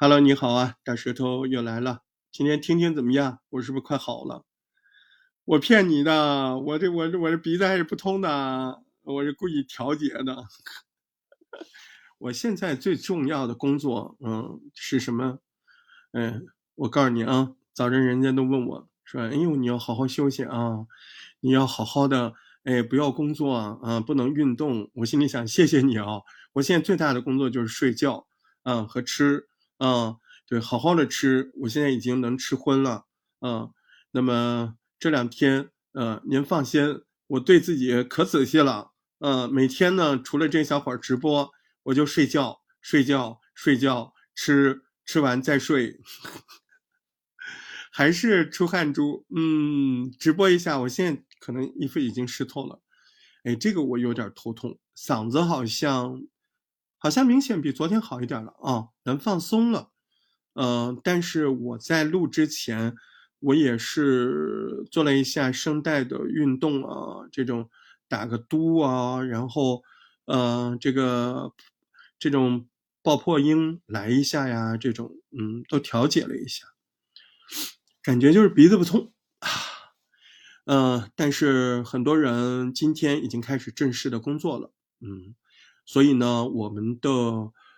Hello，你好啊，大舌头又来了。今天听听怎么样？我是不是快好了？我骗你的，我这我这我这鼻子还是不通的，我是故意调节的。我现在最重要的工作，嗯，是什么？嗯，我告诉你啊，早晨人家都问我说：“哎呦，你要好好休息啊，你要好好的，哎，不要工作啊，不能运动。”我心里想，谢谢你啊，我现在最大的工作就是睡觉，嗯，和吃。嗯，对，好好的吃，我现在已经能吃荤了。嗯，那么这两天，呃，您放心，我对自己可仔细了。呃，每天呢，除了这小会儿直播，我就睡觉，睡觉，睡觉，吃，吃完再睡，还是出汗珠。嗯，直播一下，我现在可能衣服已经湿透了。哎，这个我有点头痛，嗓子好像。好像明显比昨天好一点了啊，能放松了，嗯，但是我在录之前，我也是做了一下声带的运动啊，这种打个嘟啊，然后，呃，这个这种爆破音来一下呀，这种嗯，都调节了一下，感觉就是鼻子不通啊，嗯，但是很多人今天已经开始正式的工作了，嗯。所以呢，我们的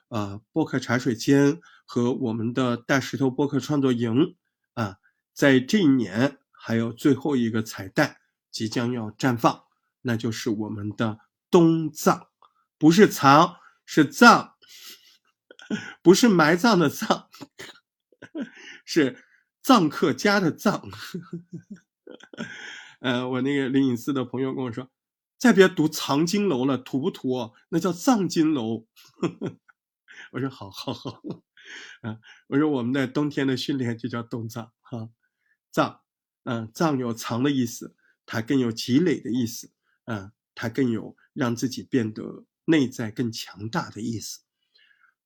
呃播客茶水间和我们的大石头播客创作营啊，在这一年还有最后一个彩蛋即将要绽放，那就是我们的冬藏，不是藏，是藏，不是埋葬的葬，是藏客家的藏。呃，我那个灵隐寺的朋友跟我说。再别读藏经楼了，土不土？那叫藏经楼。我说好好好，啊，我说我们的冬天的训练就叫冬藏哈，藏，嗯，藏有藏的意思，它更有积累的意思，嗯，它更有让自己变得内在更强大的意思。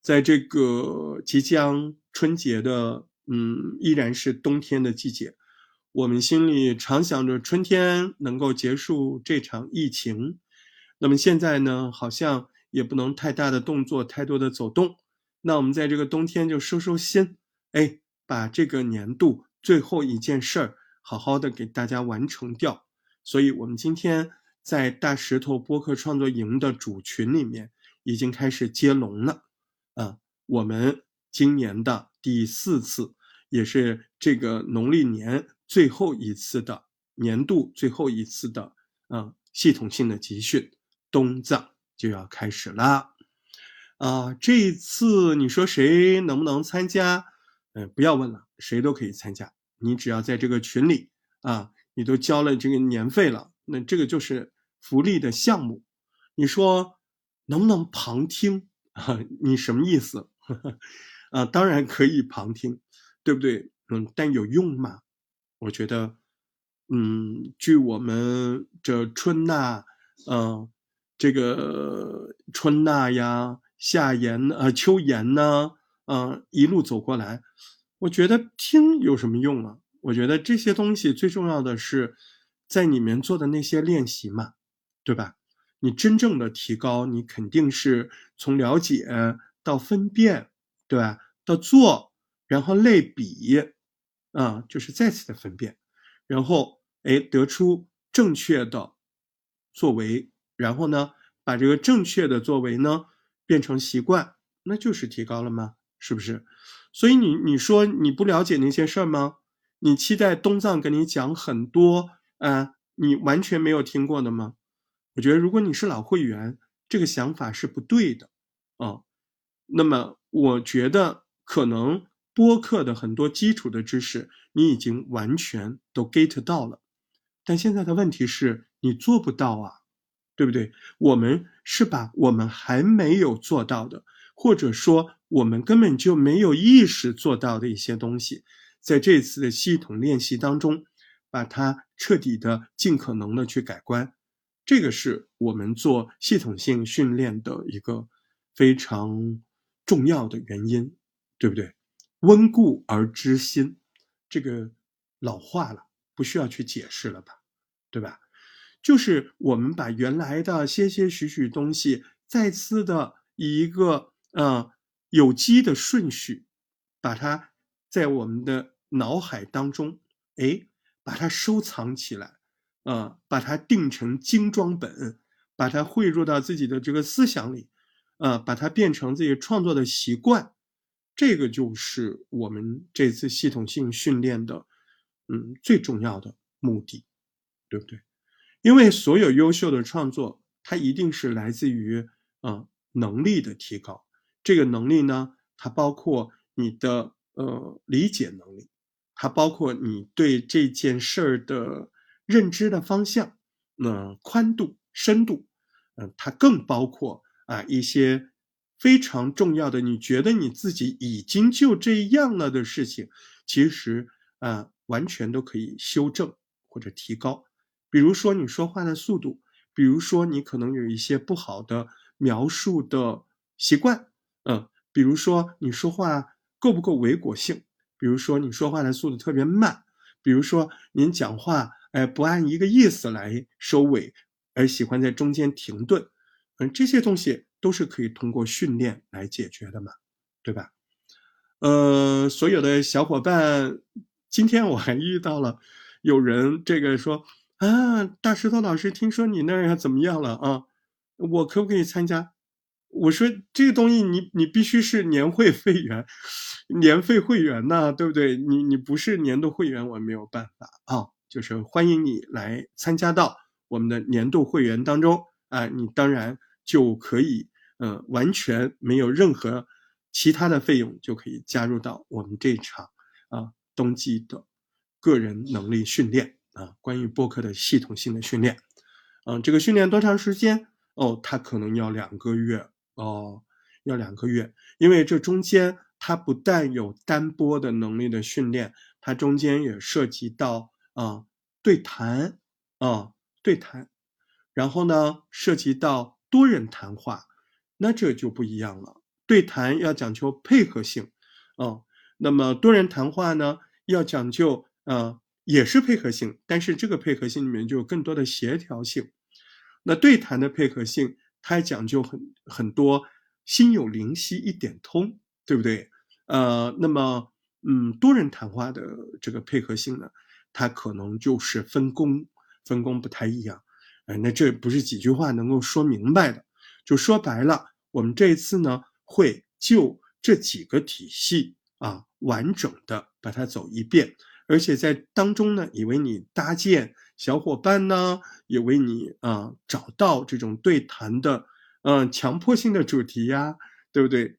在这个即将春节的，嗯，依然是冬天的季节。我们心里常想着春天能够结束这场疫情，那么现在呢，好像也不能太大的动作，太多的走动。那我们在这个冬天就收收心，哎，把这个年度最后一件事儿好好的给大家完成掉。所以，我们今天在大石头播客创作营的主群里面已经开始接龙了。啊，我们今年的第四次，也是这个农历年。最后一次的年度，最后一次的嗯系统性的集训，冬藏就要开始了，啊，这一次你说谁能不能参加？嗯，不要问了，谁都可以参加，你只要在这个群里啊，你都交了这个年费了，那这个就是福利的项目，你说能不能旁听啊？你什么意思？啊，当然可以旁听，对不对？嗯，但有用吗？我觉得，嗯，据我们这春纳，嗯，这个春纳呀、夏延呃、秋延呢，嗯，一路走过来，我觉得听有什么用啊？我觉得这些东西最重要的是在里面做的那些练习嘛，对吧？你真正的提高，你肯定是从了解到分辨，对吧？到做，然后类比。啊，就是再次的分辨，然后哎得出正确的作为，然后呢把这个正确的作为呢变成习惯，那就是提高了吗？是不是？所以你你说你不了解那些事儿吗？你期待东藏跟你讲很多啊，你完全没有听过的吗？我觉得如果你是老会员，这个想法是不对的啊。那么我觉得可能。播客的很多基础的知识，你已经完全都 get 到了，但现在的问题是你做不到啊，对不对？我们是把我们还没有做到的，或者说我们根本就没有意识做到的一些东西，在这次的系统练习当中，把它彻底的、尽可能的去改观，这个是我们做系统性训练的一个非常重要的原因，对不对？温故而知新，这个老话了，不需要去解释了吧，对吧？就是我们把原来的些些许许东西，再次的以一个呃有机的顺序把它在我们的脑海当中，哎，把它收藏起来，啊，把它定成精装本，把它汇入到自己的这个思想里，啊，把它变成自己创作的习惯，这个就是我们这次系统性训练的，嗯，最重要的目的，对不对？因为所有优秀的创作，它一定是来自于啊能力的提高。这个能力呢，它包括你的呃理解能力，它包括你对这件事儿的认知的方向，那宽度、深度，嗯，它更包括啊一些非常重要的，你觉得你自己已经就这样了的事情，其实啊完全都可以修正或者提高。比如说你说话的速度，比如说你可能有一些不好的描述的习惯，嗯，比如说你说话够不够维果性，比如说你说话的速度特别慢，比如说您讲话哎不按一个意思来收尾，而喜欢在中间停顿，嗯，这些东西都是可以通过训练来解决的嘛，对吧？呃，所有的小伙伴，今天我还遇到了有人这个说。啊，大石头老师，听说你那儿怎么样了啊？我可不可以参加？我说这个东西，你你必须是年会会员，年费会员呐，对不对？你你不是年度会员，我没有办法啊。就是欢迎你来参加到我们的年度会员当中啊，你当然就可以，嗯，完全没有任何其他的费用，就可以加入到我们这场啊冬季的个人能力训练。啊，关于播客的系统性的训练，嗯，这个训练多长时间？哦，它可能要两个月哦，要两个月，因为这中间它不但有单播的能力的训练，它中间也涉及到啊对谈啊对谈，然后呢涉及到多人谈话，那这就不一样了。对谈要讲究配合性，啊，那么多人谈话呢要讲究啊。也是配合性，但是这个配合性里面就有更多的协调性。那对谈的配合性，它还讲究很很多，心有灵犀一点通，对不对？呃，那么，嗯，多人谈话的这个配合性呢，它可能就是分工，分工不太一样。哎，那这不是几句话能够说明白的。就说白了，我们这一次呢，会就这几个体系啊，完整的把它走一遍。而且在当中呢，也为你搭建小伙伴呢，也为你啊找到这种对谈的，嗯，强迫性的主题呀，对不对？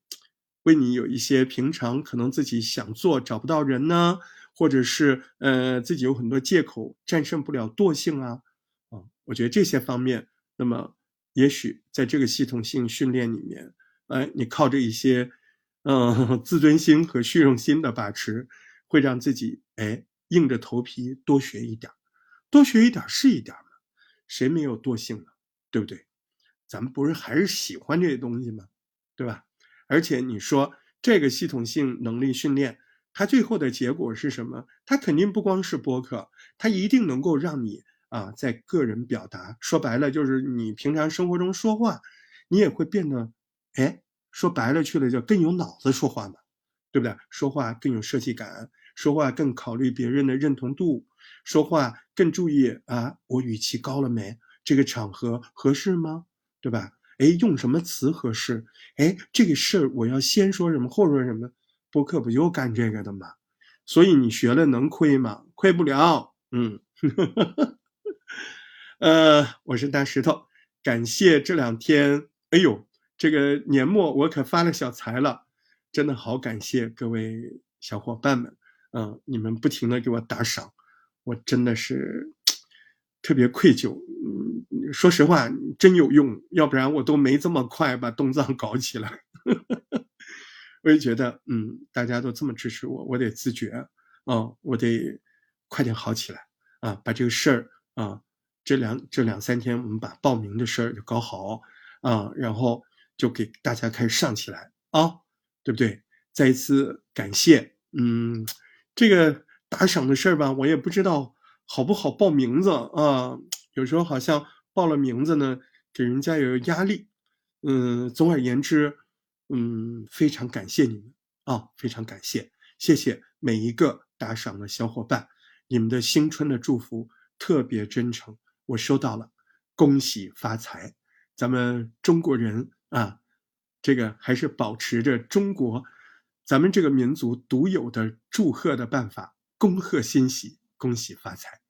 为你有一些平常可能自己想做找不到人呢，或者是呃自己有很多借口战胜不了惰性啊，啊，我觉得这些方面，那么也许在这个系统性训练里面，哎，你靠着一些嗯 自尊心和虚荣心的把持。会让自己哎硬着头皮多学一点多学一点是一点嘛，谁没有惰性呢？对不对？咱们不是还是喜欢这些东西吗？对吧？而且你说这个系统性能力训练，它最后的结果是什么？它肯定不光是播客，它一定能够让你啊，在个人表达，说白了就是你平常生活中说话，你也会变得哎，说白了去了就更有脑子说话嘛。对不对？说话更有设计感，说话更考虑别人的认同度，说话更注意啊，我语气高了没？这个场合合适吗？对吧？哎，用什么词合适？哎，这个事儿我要先说什么，后说什么？播客不就干这个的吗？所以你学了能亏吗？亏不了。嗯，呃，我是大石头，感谢这两天，哎呦，这个年末我可发了小财了。真的好感谢各位小伙伴们，嗯，你们不停的给我打赏，我真的是特别愧疚。嗯，说实话，真有用，要不然我都没这么快把东藏搞起来。我也觉得，嗯，大家都这么支持我，我得自觉，啊，我得快点好起来，啊，把这个事儿，啊，这两这两三天我们把报名的事儿就搞好，啊，然后就给大家开始上起来，啊。对不对？再一次感谢，嗯，这个打赏的事儿吧，我也不知道好不好报名字啊。有时候好像报了名字呢，给人家有压力。嗯，总而言之，嗯，非常感谢你们啊，非常感谢。谢谢每一个打赏的小伙伴，你们的新春的祝福特别真诚，我收到了，恭喜发财！咱们中国人啊，这个还是保持着中国咱们这个民族独有的祝贺的办法，恭贺欣喜，恭喜发财！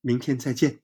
明天再见。